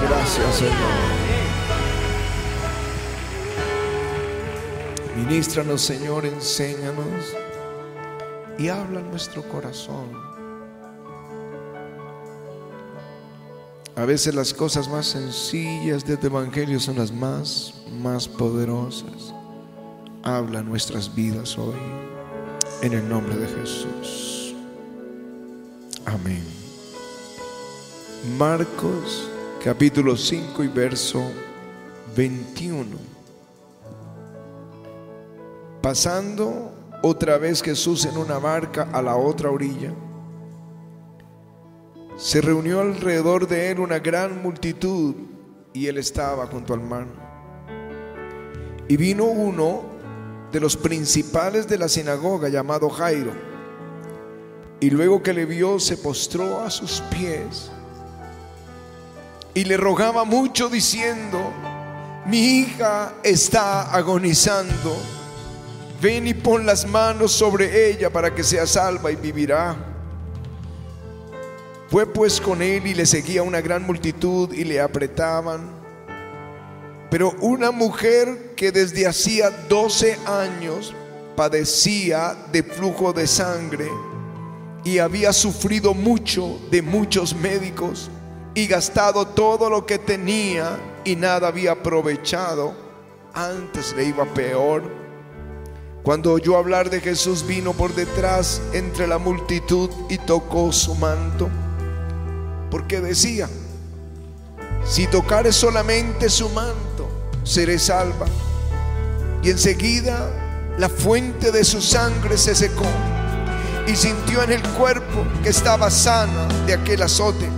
Gracias, Señor. Ministranos, Señor, enséñanos y habla en nuestro corazón. A veces las cosas más sencillas de este Evangelio son las más, más poderosas. Habla nuestras vidas hoy, en el nombre de Jesús. Amén. Marcos capítulo 5 y verso 21. Pasando otra vez Jesús en una barca a la otra orilla, se reunió alrededor de él una gran multitud y él estaba junto al mar. Y vino uno de los principales de la sinagoga llamado Jairo, y luego que le vio se postró a sus pies y le rogaba mucho diciendo, mi hija está agonizando, ven y pon las manos sobre ella para que sea salva y vivirá. Fue pues con él y le seguía una gran multitud y le apretaban. Pero una mujer que desde hacía 12 años padecía de flujo de sangre y había sufrido mucho de muchos médicos y gastado todo lo que tenía y nada había aprovechado, antes le iba peor. Cuando oyó hablar de Jesús vino por detrás entre la multitud y tocó su manto porque decía, si tocare solamente su manto, seré salva. Y enseguida la fuente de su sangre se secó y sintió en el cuerpo que estaba sana de aquel azote.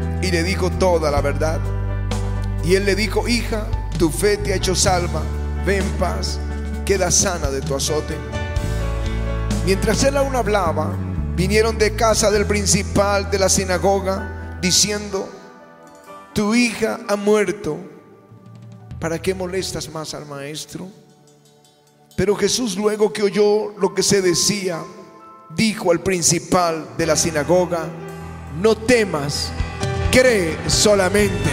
y le dijo toda la verdad. Y él le dijo, hija, tu fe te ha hecho salva, ve en paz, queda sana de tu azote. Mientras él aún hablaba, vinieron de casa del principal de la sinagoga diciendo, tu hija ha muerto, ¿para qué molestas más al maestro? Pero Jesús luego que oyó lo que se decía, dijo al principal de la sinagoga, no temas, cree solamente.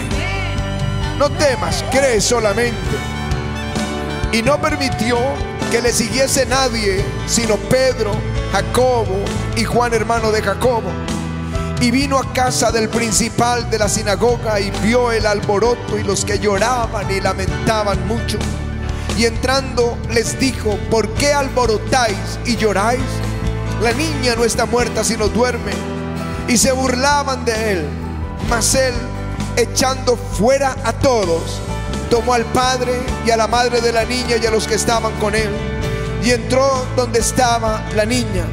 No temas, cree solamente. Y no permitió que le siguiese nadie, sino Pedro, Jacobo y Juan hermano de Jacobo. Y vino a casa del principal de la sinagoga y vio el alboroto y los que lloraban y lamentaban mucho. Y entrando les dijo, ¿por qué alborotáis y lloráis? La niña no está muerta sino duerme. Y se burlaban de él. Mas él, echando fuera a todos, tomó al padre y a la madre de la niña y a los que estaban con él y entró donde estaba la niña.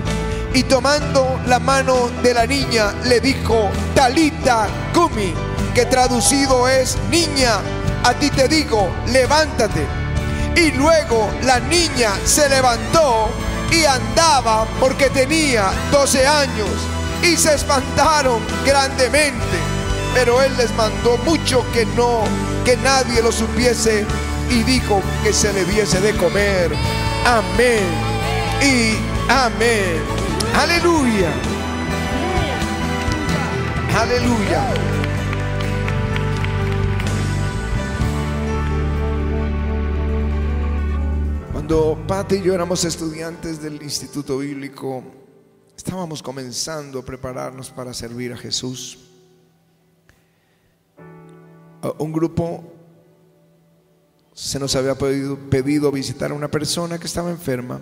Y tomando la mano de la niña le dijo, Talita Kumi, que traducido es, niña, a ti te digo, levántate. Y luego la niña se levantó y andaba porque tenía 12 años y se espantaron grandemente. Pero él les mandó mucho que no, que nadie lo supiese y dijo que se le diese de comer. Amén y amén. Aleluya. Aleluya. Cuando Pati y yo éramos estudiantes del Instituto Bíblico, estábamos comenzando a prepararnos para servir a Jesús. Un grupo se nos había pedido, visitar a una persona que estaba enferma.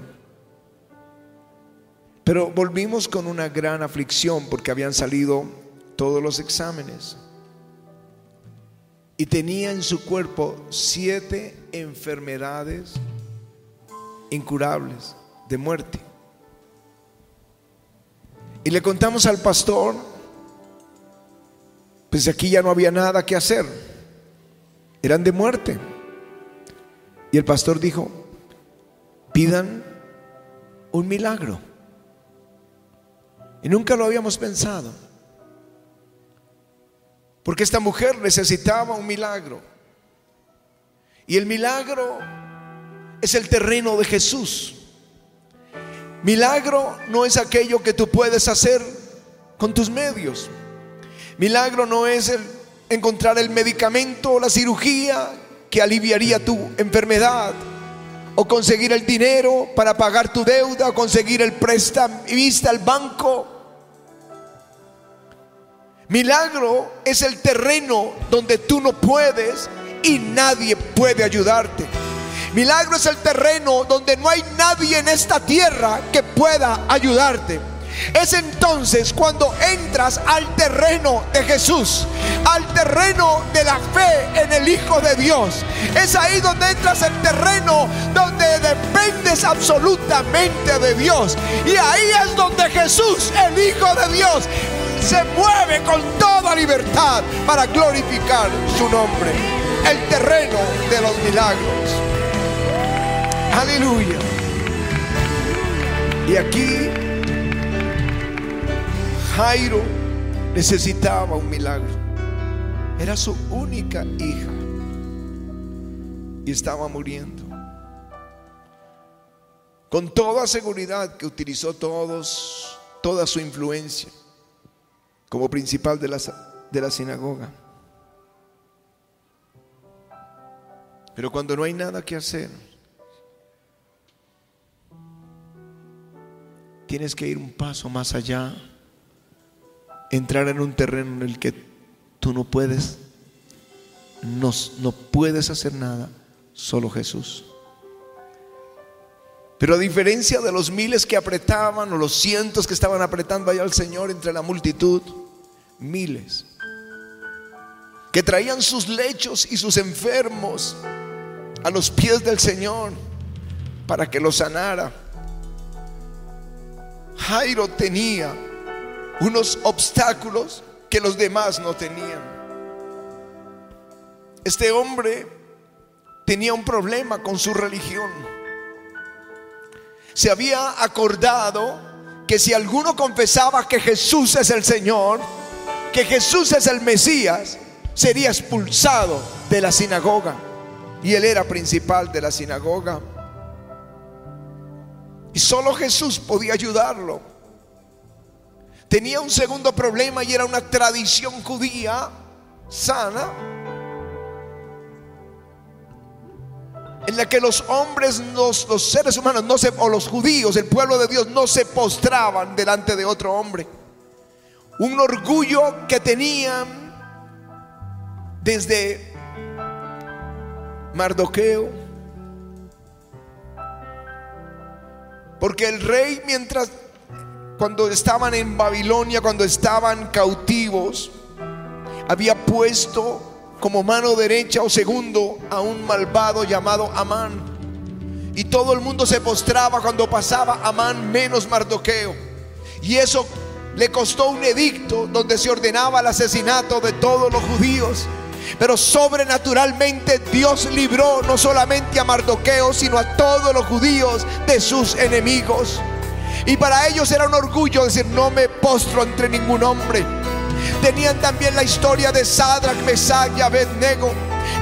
Pero volvimos con una gran aflicción porque habían salido todos los exámenes. Y tenía en su cuerpo siete enfermedades incurables de muerte. Y le contamos al pastor, pues aquí ya no había nada que hacer. Eran de muerte. Y el pastor dijo, pidan un milagro. Y nunca lo habíamos pensado. Porque esta mujer necesitaba un milagro. Y el milagro es el terreno de Jesús. Milagro no es aquello que tú puedes hacer con tus medios. Milagro no es el encontrar el medicamento o la cirugía que aliviaría tu enfermedad o conseguir el dinero para pagar tu deuda o conseguir el préstamo vista al banco. Milagro es el terreno donde tú no puedes y nadie puede ayudarte. Milagro es el terreno donde no hay nadie en esta tierra que pueda ayudarte. Es entonces cuando entras al terreno de Jesús, al terreno de la fe en el Hijo de Dios. Es ahí donde entras el terreno donde dependes absolutamente de Dios. Y ahí es donde Jesús, el Hijo de Dios, se mueve con toda libertad para glorificar su nombre. El terreno de los milagros. Aleluya. Y aquí Jairo necesitaba un milagro. Era su única hija y estaba muriendo. Con toda seguridad que utilizó todos, toda su influencia como principal de la, de la sinagoga. Pero cuando no hay nada que hacer, tienes que ir un paso más allá entrar en un terreno en el que tú no puedes, no, no puedes hacer nada, solo Jesús. Pero a diferencia de los miles que apretaban o los cientos que estaban apretando allá al Señor entre la multitud, miles que traían sus lechos y sus enfermos a los pies del Señor para que los sanara. Jairo tenía unos obstáculos que los demás no tenían. Este hombre tenía un problema con su religión. Se había acordado que si alguno confesaba que Jesús es el Señor, que Jesús es el Mesías, sería expulsado de la sinagoga. Y él era principal de la sinagoga. Y solo Jesús podía ayudarlo tenía un segundo problema y era una tradición judía sana en la que los hombres, los, seres humanos, no se, o los judíos, el pueblo de Dios, no se postraban delante de otro hombre. Un orgullo que tenían desde Mardoqueo. Porque el rey, mientras cuando estaban en Babilonia, cuando estaban cautivos, había puesto como mano derecha o segundo a un malvado llamado Amán. Y todo el mundo se postraba cuando pasaba Amán menos Mardoqueo. Y eso le costó un edicto donde se ordenaba el asesinato de todos los judíos. Pero sobrenaturalmente Dios libró no solamente a Mardoqueo, sino a todos los judíos de sus enemigos. Y para ellos era un orgullo decir, no me postro entre ningún hombre. Tenían también la historia de Sadrach, Mesach y Abednego,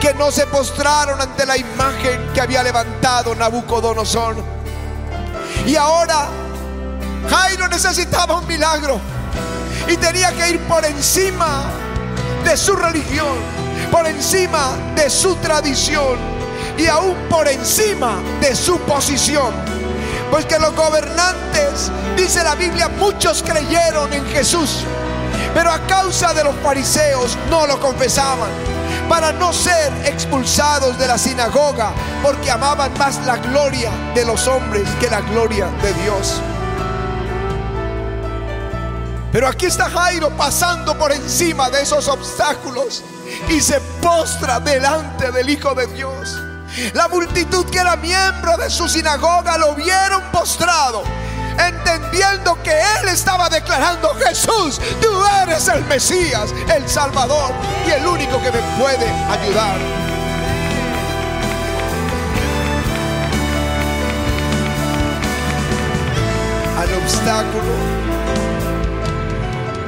que no se postraron ante la imagen que había levantado Nabucodonosor. Y ahora Jairo necesitaba un milagro y tenía que ir por encima de su religión, por encima de su tradición y aún por encima de su posición. Pues que los gobernantes, dice la Biblia, muchos creyeron en Jesús, pero a causa de los fariseos no lo confesaban para no ser expulsados de la sinagoga, porque amaban más la gloria de los hombres que la gloria de Dios. Pero aquí está Jairo pasando por encima de esos obstáculos y se postra delante del Hijo de Dios. La multitud que era miembro de su sinagoga lo vieron postrado, entendiendo que él estaba declarando, Jesús, tú eres el Mesías, el Salvador y el único que me puede ayudar. Al obstáculo,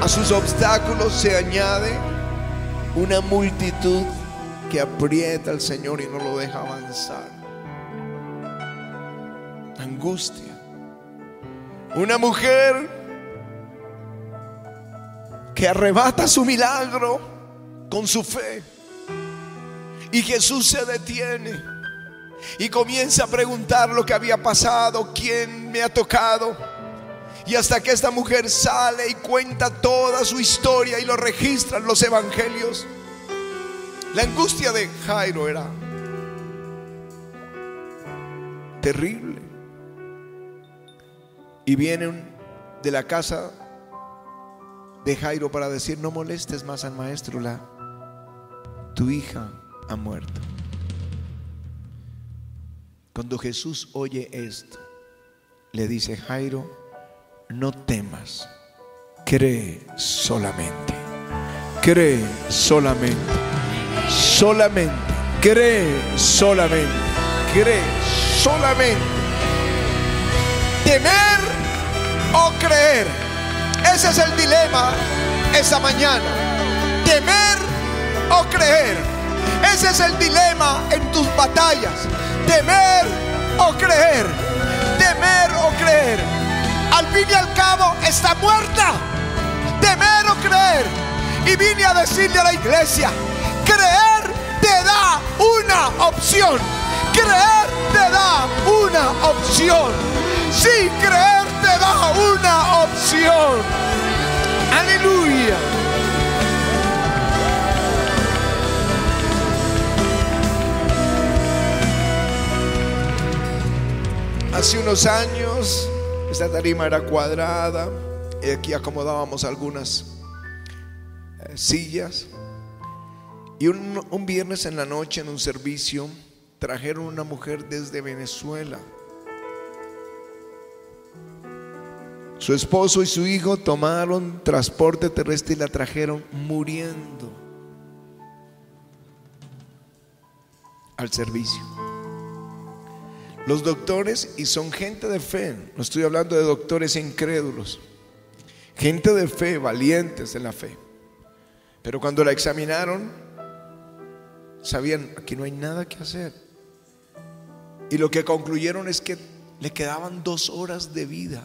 a sus obstáculos se añade una multitud que aprieta al Señor y no lo deja avanzar. Angustia. Una mujer que arrebata su milagro con su fe. Y Jesús se detiene y comienza a preguntar lo que había pasado, quién me ha tocado. Y hasta que esta mujer sale y cuenta toda su historia y lo registran los evangelios. La angustia de Jairo era terrible. Y vienen de la casa de Jairo para decir, no molestes más al maestro, la, tu hija ha muerto. Cuando Jesús oye esto, le dice, Jairo, no temas, cree solamente, cree solamente, solamente, cree solamente, cree solamente. Temer o creer, ese es el dilema esa mañana. Temer o creer, ese es el dilema en tus batallas temer o creer, temer o creer. Al fin y al cabo está muerta, temer o creer. Y vine a decirle a la iglesia, creer te da una opción, creer te da una opción. Sí, creer te da una opción. Aleluya. Hace unos años esta tarima era cuadrada y aquí acomodábamos algunas eh, sillas. Y un, viernes en la noche en un servicio trajeron una mujer desde Venezuela. Su esposo y su hijo tomaron transporte terrestre y la trajeron muriendo al servicio. Los doctores, y son gente de fe, no estoy hablando de doctores incrédulos, gente de fe, valientes en la fe. Pero cuando la examinaron, sabían, aquí no hay nada que hacer. Y lo que concluyeron es que le quedaban dos horas de vida.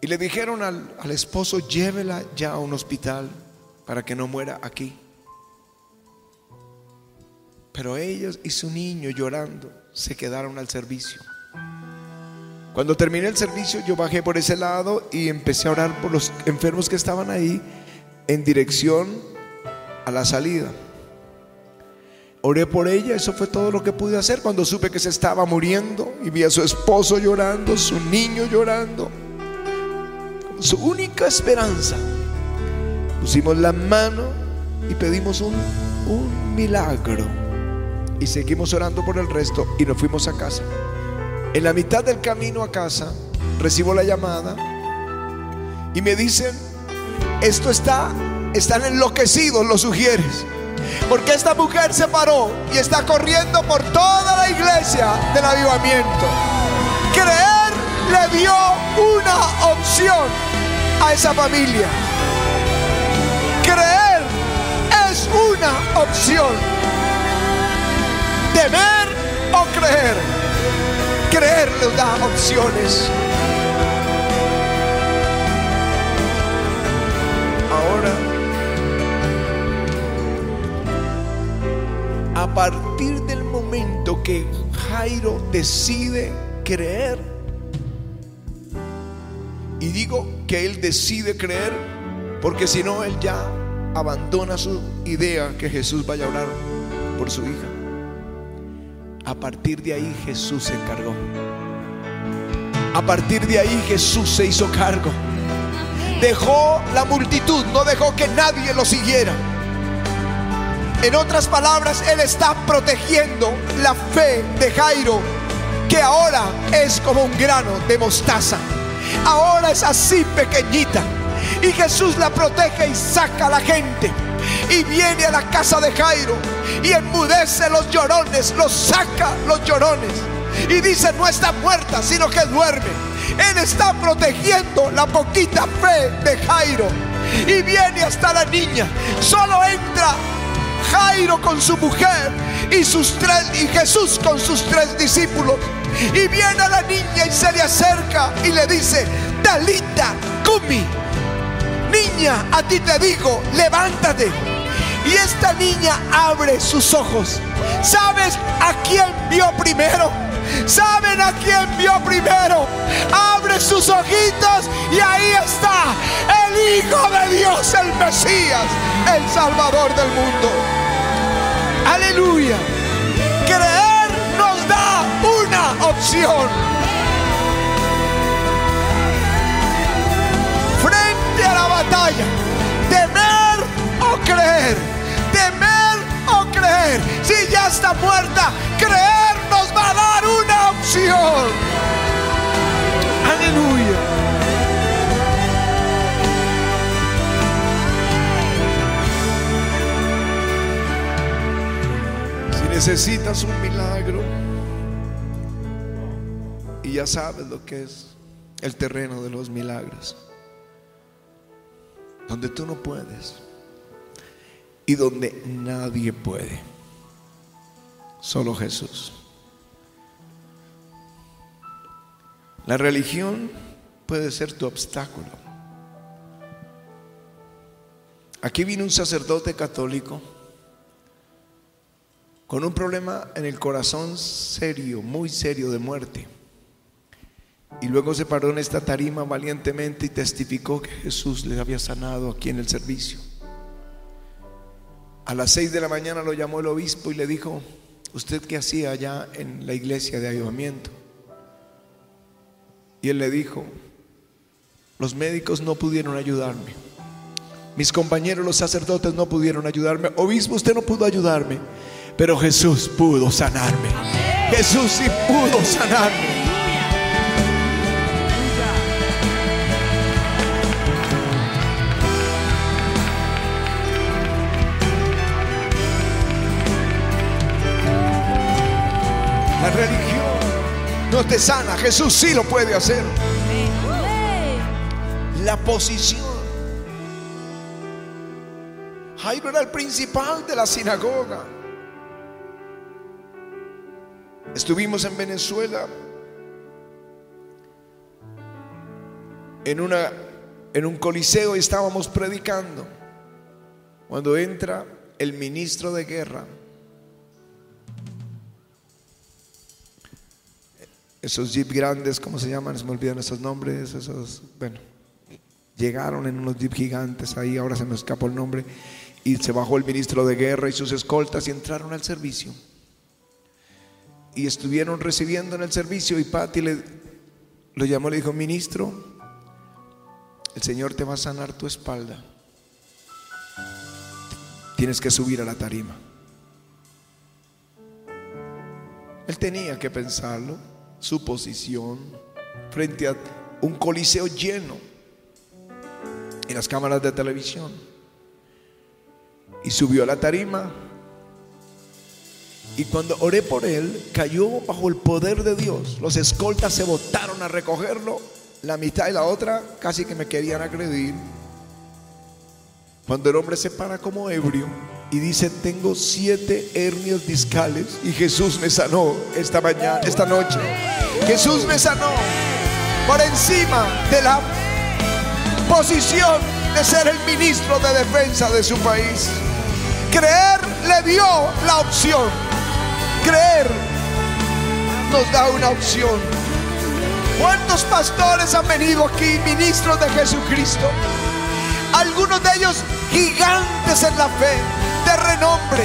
Y le dijeron al, al esposo, llévela ya a un hospital para que no muera aquí. Pero ellos y su niño llorando se quedaron al servicio. Cuando terminé el servicio, yo bajé por ese lado y empecé a orar por los enfermos que estaban ahí en dirección a la salida. Oré por ella, eso fue todo lo que pude hacer cuando supe que se estaba muriendo y vi a su esposo llorando, su niño llorando, su única esperanza. Pusimos la mano y pedimos un, un milagro y seguimos orando por el resto y nos fuimos a casa. En la mitad del camino a casa recibo la llamada y me dicen, esto está, están enloquecidos los sugieres. Porque esta mujer se paró y está corriendo por toda la iglesia del avivamiento. Creer le dio una opción a esa familia. Creer es una opción temer o creer. Creer le da opciones. Ahora, a partir del momento que Jairo decide creer, y digo que él decide creer, porque si no, él ya abandona su idea que Jesús vaya a orar por su hija. A partir de ahí Jesús se encargó. A partir de ahí Jesús se hizo cargo. Dejó la multitud, no dejó que nadie lo siguiera. En otras palabras, Él está protegiendo la fe de Jairo, que ahora es como un grano de mostaza. Ahora es así pequeñita. Y Jesús la protege y saca a la gente. Y viene a la casa de Jairo y enmudece los llorones, los saca los llorones. y dice, no está muerta, sino que duerme. Él está protegiendo la poquita fe de Jairo. Y viene hasta la niña. Solo entra Jairo con su mujer y sus tres y Jesús con sus tres discípulos. Y viene a la niña y se le acerca y le dice, Dalita, Kumi, niña, a ti te digo, levántate. Y esta niña abre sus ojos. ¿Sabes a quién vio primero? ¿Saben a quién vio primero? Abre sus ojitos y ahí está el Hijo de Dios, el Mesías, el Salvador del mundo. Aleluya. Creer nos da una opción. Frente a la batalla, temer o creer, temer o creer. Si ya está muerta, creer nos va a dar una opción. Aleluya. Necesitas un milagro y ya sabes lo que es el terreno de los milagros, donde tú no puedes y donde nadie puede, solo Jesús. La religión puede ser tu obstáculo. Aquí vino un sacerdote católico con un problema en el corazón serio, muy serio de muerte. Y luego se paró en esta tarima valientemente y testificó que Jesús le había sanado aquí en el servicio. A las seis de la mañana lo llamó el obispo y le dijo, ¿usted qué hacía allá en la iglesia de ayudamiento? Y él le dijo, los médicos no pudieron ayudarme. Mis compañeros los sacerdotes no pudieron ayudarme. Obispo, usted no pudo ayudarme. Pero Jesús pudo sanarme. Jesús sí pudo sanarme. La religión no te sana. Jesús sí lo puede hacer. La posición. Jairo era el principal de la sinagoga. Estuvimos en Venezuela en, una, en un coliseo y estábamos predicando. Cuando entra el ministro de guerra, esos jeep grandes, ¿cómo se llaman? Se me olvidan esos nombres, esos, bueno, llegaron en unos jeep gigantes ahí, ahora se me escapó el nombre, y se bajó el ministro de guerra y sus escoltas y entraron al servicio y estuvieron recibiendo en el servicio y Patti le lo llamó, le dijo, ministro, el Señor te va a sanar tu espalda. Tienes que subir a la tarima. Él tenía que pensarlo, su posición frente a un coliseo lleno y las cámaras de televisión. Y subió a la tarima y cuando oré por él, cayó bajo el poder de Dios. Los escoltas se botaron a recogerlo. La mitad y la otra casi que me querían agredir. Cuando el hombre se para como ebrio y dice, tengo siete hernias discales y Jesús me sanó esta mañana, esta noche. Jesús me sanó por encima de la posición de ser el ministro de defensa de su país. Creer le dio la opción creer nos da una opción. ¿Cuántos pastores han venido aquí, ministros de Jesucristo? Algunos de ellos gigantes en la fe, de renombre.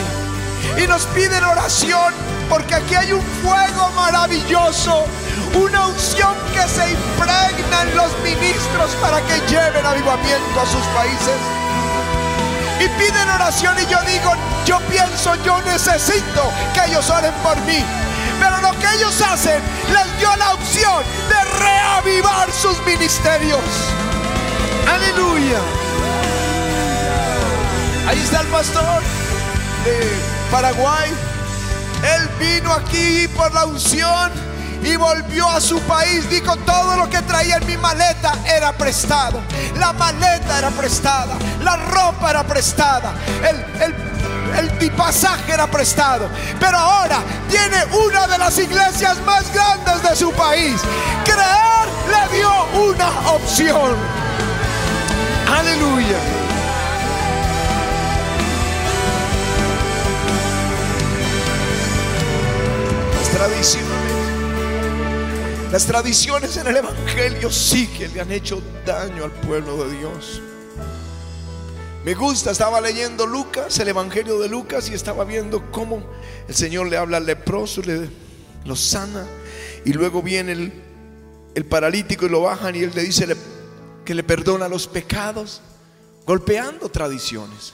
Y nos piden oración porque aquí hay un fuego maravilloso, una unción que se impregna en los ministros para que lleven avivamiento a sus países y piden oración y yo digo, yo pienso, yo necesito que ellos oren por mí. Pero lo que ellos hacen les dio la opción de reavivar sus ministerios. Aleluya. Ahí está el pastor de Paraguay. Él vino aquí por la unción y volvió a su país. Dijo, todo lo que traía en mi maleta era prestado. La maleta era prestada, la ropa era prestada, el, el el pasaje era prestado. Pero ahora tiene una de las iglesias más grandes de su país. Creer le dio una opción. Aleluya. Las tradiciones. Las tradiciones en el Evangelio sí que le han hecho daño al pueblo de Dios. Me gusta, estaba leyendo Lucas, el Evangelio de Lucas, y estaba viendo cómo el Señor le habla al leproso, le, lo sana, y luego viene el, el paralítico y lo bajan y él le dice que le perdona los pecados, golpeando tradiciones.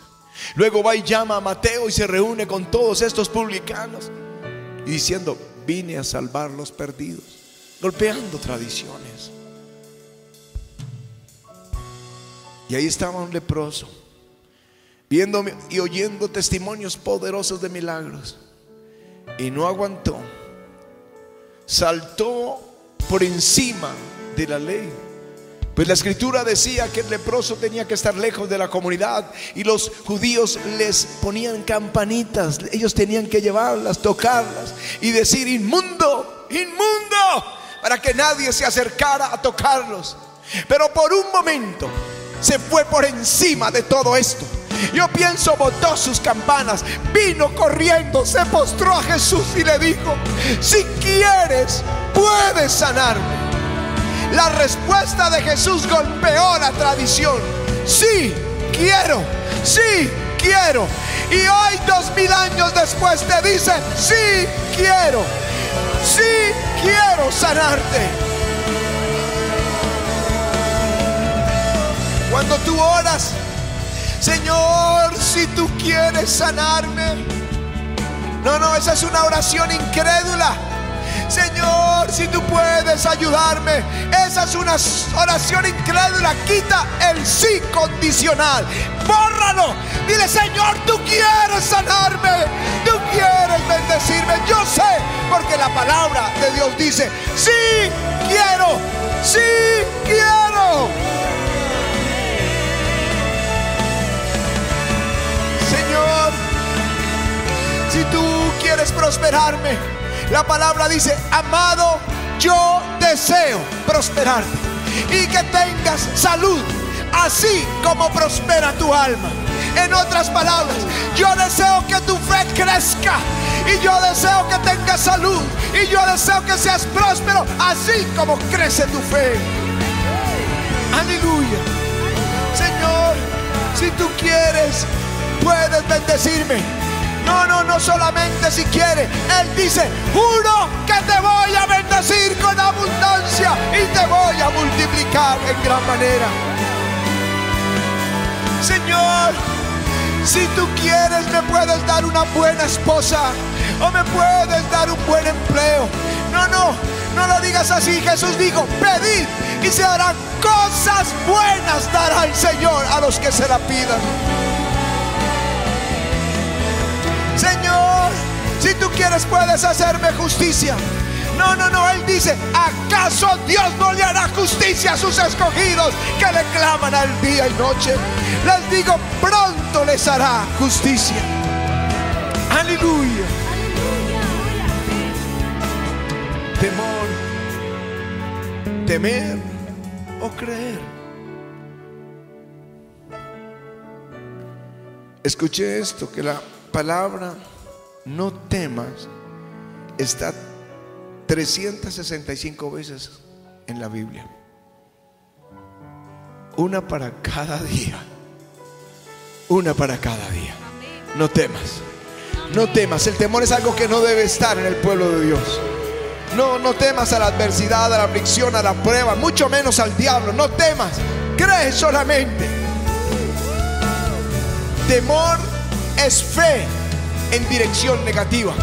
Luego va y llama a Mateo y se reúne con todos estos publicanos y diciendo, vine a salvar los perdidos, golpeando tradiciones. Y ahí estaba un leproso viendo y oyendo testimonios poderosos de milagros. Y no aguantó. Saltó por encima de la ley. Pues la escritura decía que el leproso tenía que estar lejos de la comunidad y los judíos les ponían campanitas, ellos tenían que llevarlas, tocarlas y decir inmundo, inmundo, para que nadie se acercara a tocarlos. Pero por un momento se fue por encima de todo esto yo pienso, botó sus campanas, vino corriendo, se postró a Jesús y le dijo, si quieres, puedes sanarme. La respuesta de Jesús golpeó la tradición. Sí, quiero, sí, quiero. Y hoy, dos mil años después, te dice, sí, quiero, sí, quiero sanarte. Cuando tú oras, Señor, si tú quieres sanarme. No, no, esa es una oración incrédula. Señor, si tú puedes ayudarme. Esa es una oración incrédula. Quita el sí condicional. Bórralo. Dile, Señor, tú quieres sanarme. Tú quieres bendecirme. Yo sé, porque la palabra de Dios dice, sí quiero. Sí quiero. si tú quieres prosperarme, la palabra dice, amado, yo deseo prosperarte y que tengas salud, así como prospera tu alma. En otras palabras, yo deseo que tu fe crezca y yo deseo que tengas salud y yo deseo que seas próspero, así como crece tu fe. Aleluya. Señor, si tú quieres, puedes bendecirme no, no, no solamente si quiere. Él dice, juro que te voy a bendecir con abundancia y te voy a multiplicar en gran manera. Señor, si tú quieres me puedes dar una buena esposa o me puedes dar un buen empleo. No, no, no lo digas así. Jesús dijo, pedid y se harán cosas buenas dará el Señor a los que se la pidan. Señor, si tú quieres puedes hacerme justicia. No, no, no, Él dice, ¿acaso Dios no le hará justicia a sus escogidos que le claman al día y noche? Les digo, pronto les hará justicia. Aleluya. Temor, temer o creer. Escuché esto, que la palabra no temas está 365 veces en la Biblia. Una para cada día. Una para cada día. No temas. No temas. El temor es algo que no debe estar en el pueblo de Dios. No, no temas a la adversidad, a la aflicción, a la prueba, mucho menos al diablo. No temas. Cree solamente. Temor es fe en dirección negativa.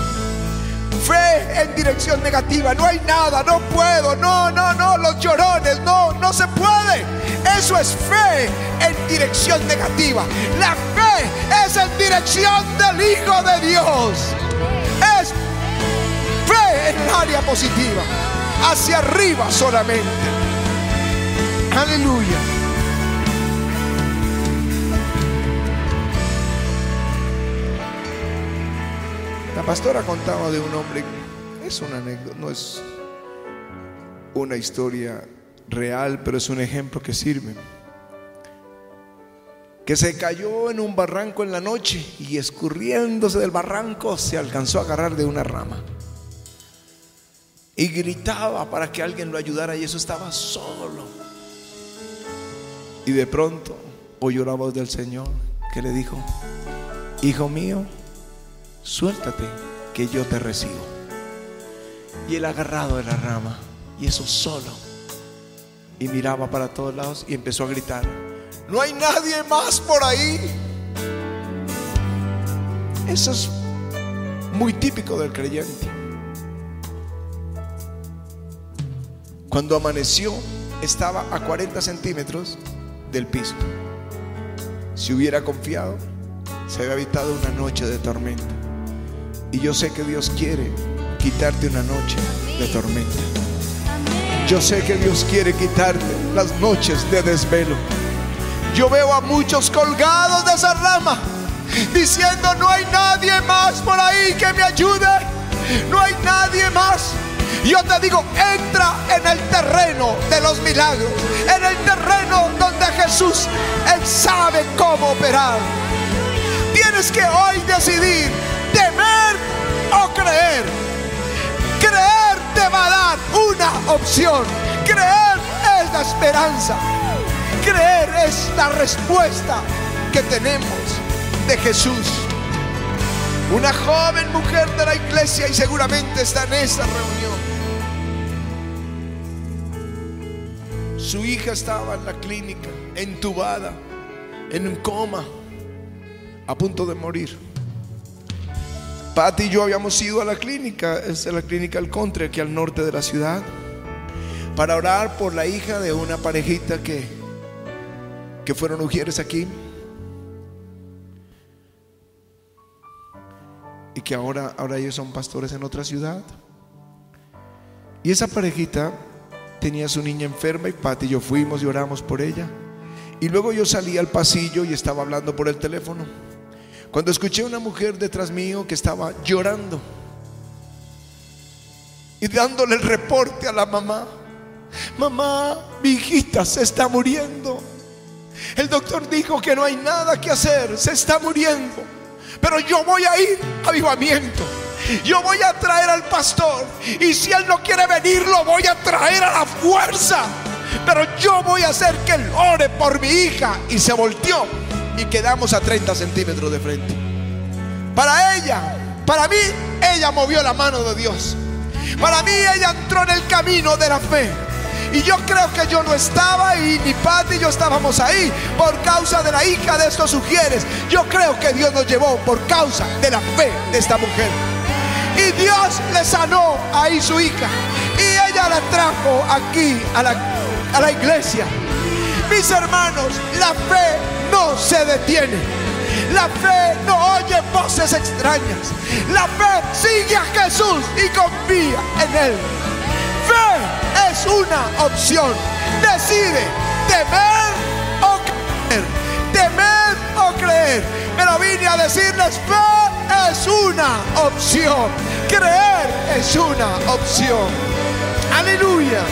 Fe en dirección negativa. No hay nada, no puedo, no, no, no, los llorones, no, no se puede. Eso es fe en dirección negativa. La fe es en dirección del Hijo de Dios. Es fe en el área positiva, hacia arriba solamente. Aleluya. La pastora contaba de un hombre, es una anécdota, no es una historia real, pero es un ejemplo que sirve. Que se cayó en un barranco en la noche y escurriéndose del barranco se alcanzó a agarrar de una rama. Y gritaba para que alguien lo ayudara y eso estaba solo. Y de pronto oyó la voz del Señor que le dijo, Hijo mío, suéltate que yo te recibo. Y él agarrado de la rama y eso solo. Y miraba para todos lados y empezó a gritar, no hay nadie más por ahí. Eso es muy típico del creyente. Cuando amaneció, estaba a 40 centímetros del piso. Si hubiera confiado, se había habitado una noche de tormenta. Y yo sé que Dios quiere quitarte una noche de tormenta. Yo sé que Dios quiere quitarte las noches de desvelo. Yo veo a muchos colgados de esa rama diciendo no hay nadie más por ahí que me ayude. No hay nadie más. Yo te digo, entra en el terreno de los milagros, en el terreno donde Jesús, Él sabe cómo operar. Tienes que hoy decidir o creer. Creer te va a dar una opción. Creer es la esperanza. Creer es la respuesta que tenemos de Jesús. Una joven mujer de la iglesia y seguramente está en esta reunión. Su hija estaba en la clínica, entubada, en un coma, a punto de morir. Patti y yo habíamos ido a la clínica, es la clínica El Contre, aquí al norte de la ciudad, para orar por la hija de una parejita que, que fueron mujeres aquí. Y que ahora, ahora ellos son pastores en otra ciudad. Y esa parejita tenía su niña enferma y Pati y yo fuimos y oramos por ella. Y luego yo salí al pasillo y estaba hablando por el teléfono. Cuando escuché a una mujer detrás mío que estaba llorando y dándole el reporte a la mamá. Mamá, mi hijita se está muriendo. El doctor dijo que no hay nada que hacer, se está muriendo. Pero yo voy a ir a avivamiento. Yo voy a traer al pastor. Y si él no quiere venir, lo voy a traer a la fuerza. Pero yo voy a hacer que él ore por mi hija. Y se volteó. Y quedamos a 30 centímetros de frente. Para ella, para mí, ella movió la mano de Dios. Para mí, ella entró en el camino de la fe. Y yo creo que yo no estaba y ni Pati y yo estábamos ahí por causa de la hija de estos sugieres. Yo creo que Dios nos llevó por causa de la fe de esta mujer. Y Dios le sanó ahí su hija. Y ella la trajo aquí a la, a la iglesia. Mis hermanos, la fe no se detiene. La fe no oye voces extrañas. La fe sigue a Jesús y confía en Él. Fe es una opción. Decide temer o creer. Temer o creer. Pero vine a decirles, fe es una opción. Creer es una opción. Aleluya.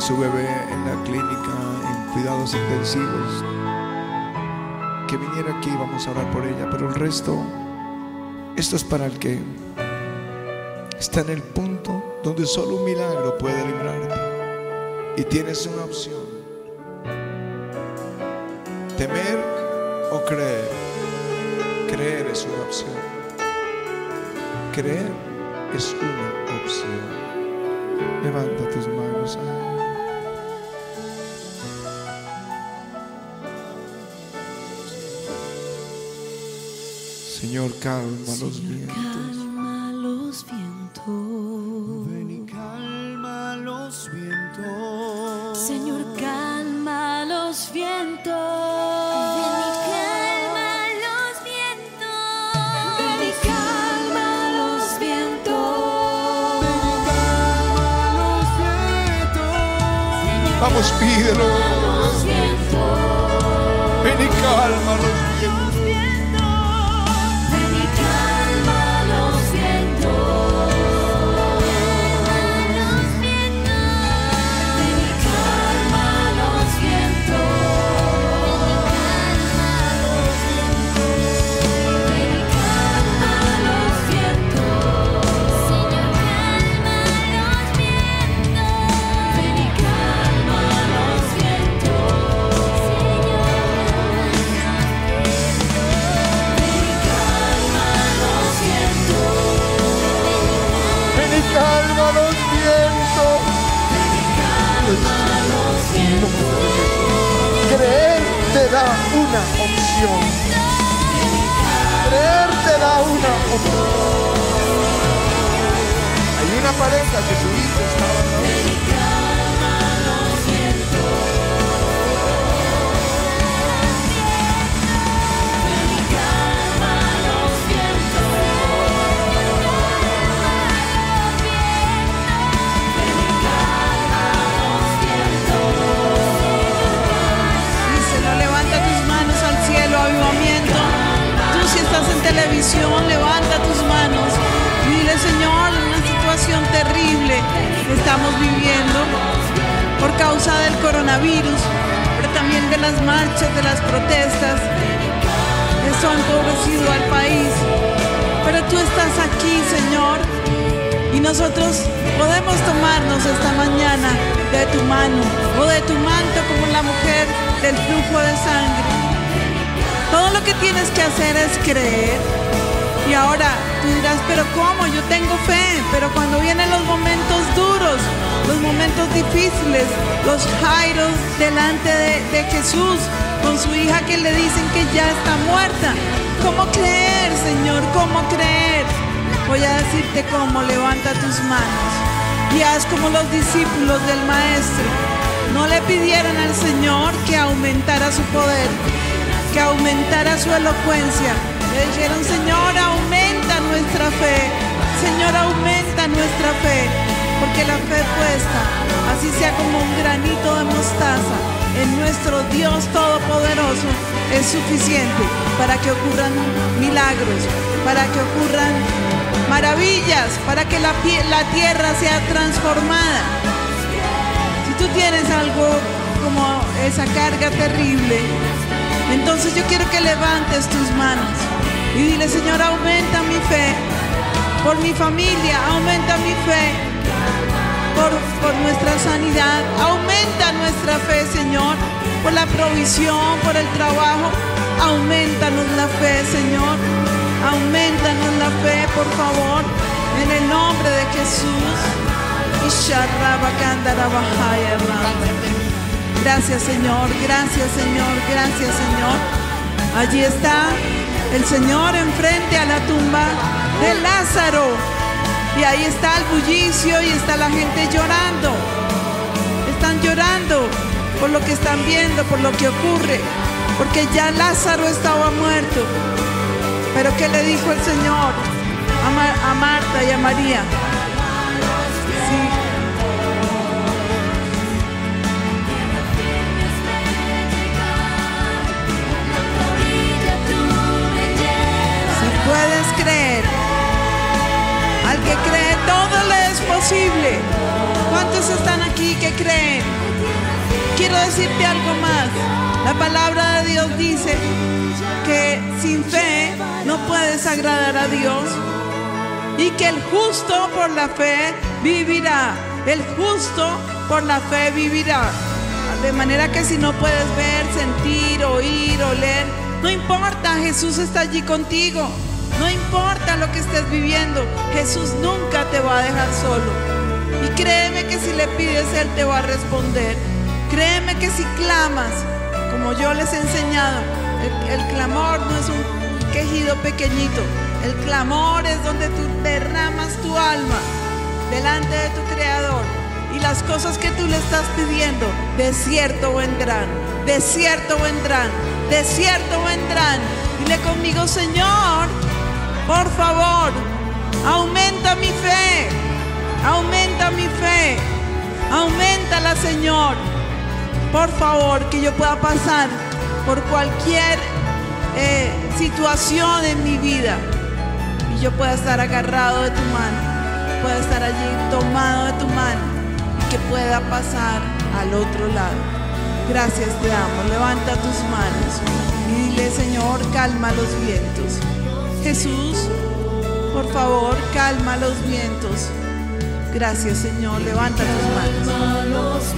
Su bebé en la clínica, en cuidados intensivos. Que viniera aquí, vamos a orar por ella. Pero el resto, esto es para el que está en el punto donde solo un milagro puede librarte. Y tienes una opción. Temer o creer. Creer es una opción. Creer es una opción. Levanta tus manos. Señor, calma los vientos. Calma los vientos. Ven y calma los vientos. Señor, calma los vientos. Ven y calma los vientos. Vamos, pídelo. Los vientos. Ven y calma una opción. Creer te da una opción. Hay una pareja que su hijo estaba televisión, levanta tus manos. Dile, Señor, una situación terrible que estamos viviendo por causa del coronavirus, pero también de las marchas, de las protestas. Eso ha empobrecido al país. Pero tú estás aquí, Señor, y nosotros podemos tomarnos esta mañana de tu mano o de tu manto como la mujer del flujo de sangre. Todo lo que tienes que hacer es creer. Y ahora tú dirás, pero ¿cómo? Yo tengo fe. Pero cuando vienen los momentos duros, los momentos difíciles, los jairos delante de, de Jesús, con su hija que le dicen que ya está muerta. ¿Cómo creer, Señor? ¿Cómo creer? Voy a decirte cómo, levanta tus manos y haz como los discípulos del Maestro. No le pidieron al Señor que aumentara su poder, que aumentara su elocuencia. Le dijeron, Señor, aumenta nuestra fe. Señor, aumenta nuestra fe. Porque la fe puesta, así sea como un granito de mostaza, en nuestro Dios Todopoderoso, es suficiente para que ocurran milagros, para que ocurran maravillas, para que la, la tierra sea transformada. Si tú tienes algo como esa carga terrible, entonces yo quiero que levantes tus manos y dile, Señor, aumenta mi fe por mi familia, aumenta mi fe por, por nuestra sanidad, aumenta nuestra fe, Señor, por la provisión, por el trabajo, aumentanos la fe, Señor, aumentanos la fe, por favor, en el nombre de Jesús. Isharrabakandarabahay, Gracias Señor, gracias Señor, gracias Señor. Allí está el Señor enfrente a la tumba de Lázaro. Y ahí está el bullicio y está la gente llorando. Están llorando por lo que están viendo, por lo que ocurre. Porque ya Lázaro estaba muerto. Pero ¿qué le dijo el Señor a, a Marta y a María? Que cree todo le es posible. ¿Cuántos están aquí que creen? Quiero decirte algo más. La palabra de Dios dice que sin fe no puedes agradar a Dios y que el justo por la fe vivirá. El justo por la fe vivirá. De manera que si no puedes ver, sentir, oír, oler, no importa, Jesús está allí contigo. No importa lo que estés viviendo, Jesús nunca te va a dejar solo. Y créeme que si le pides, Él te va a responder. Créeme que si clamas, como yo les he enseñado, el, el clamor no es un quejido pequeñito. El clamor es donde tú derramas tu alma delante de tu Creador. Y las cosas que tú le estás pidiendo, de cierto vendrán, de cierto vendrán, de cierto vendrán. Dile conmigo, Señor, por favor, aumenta mi fe, aumenta mi fe, aumentala, Señor. Por favor, que yo pueda pasar por cualquier eh, situación en mi vida y yo pueda estar agarrado de tu mano, pueda estar allí tomado de tu mano y que pueda pasar al otro lado. Gracias te amo. Levanta tus manos y dile, Señor, calma los vientos. Jesús, por favor, calma los vientos. Gracias, Señor. Levanta tus manos.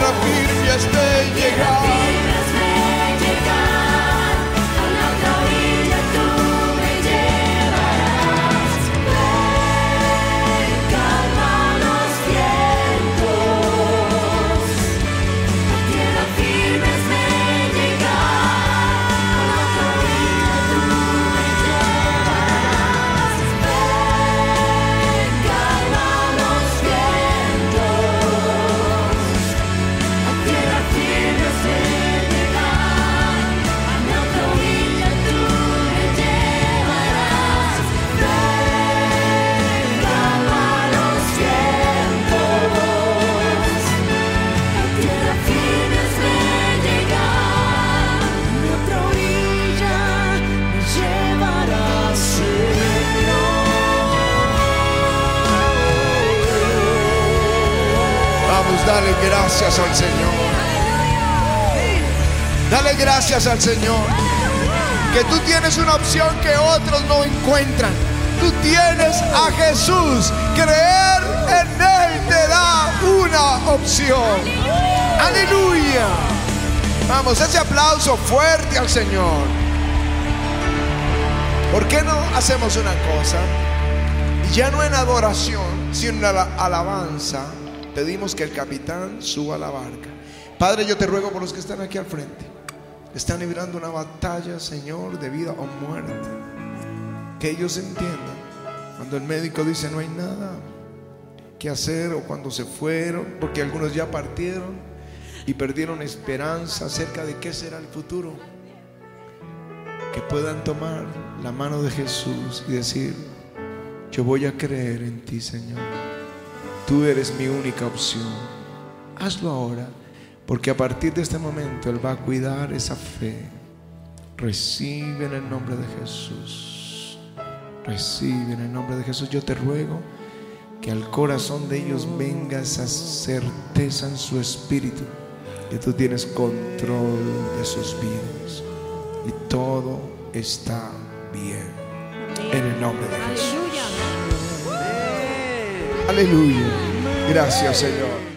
Vientos. La tierra dale gracias al Señor. Dale gracias al Señor. Que tú tienes una opción que otros no encuentran. Tú tienes a Jesús. Creer en Él te da una opción. Aleluya. Vamos, ese aplauso fuerte al Señor. ¿Por qué no hacemos una cosa? Ya no en adoración, sino en la alabanza, pedimos que el capitán suba a la barca. Padre, yo te ruego por los que están aquí al frente. Están librando una batalla, Señor, de vida o muerte. Que ellos entiendan cuando el médico dice no hay nada que hacer o cuando se fueron, porque algunos ya partieron y perdieron esperanza acerca de qué será el futuro. que puedan tomar la mano de Jesús y decir, yo voy a creer en ti, Señor. Tú eres mi única opción. Hazlo ahora, porque a partir de este momento Él va a cuidar esa fe. Recibe en el nombre de Jesús. Recibe en el nombre de Jesús. Yo te ruego que al corazón de ellos venga esa certeza en su espíritu, que tú tienes control de sus vidas y todo está bien. En el nombre de Jesús. Aleluya. Gracias, Señor.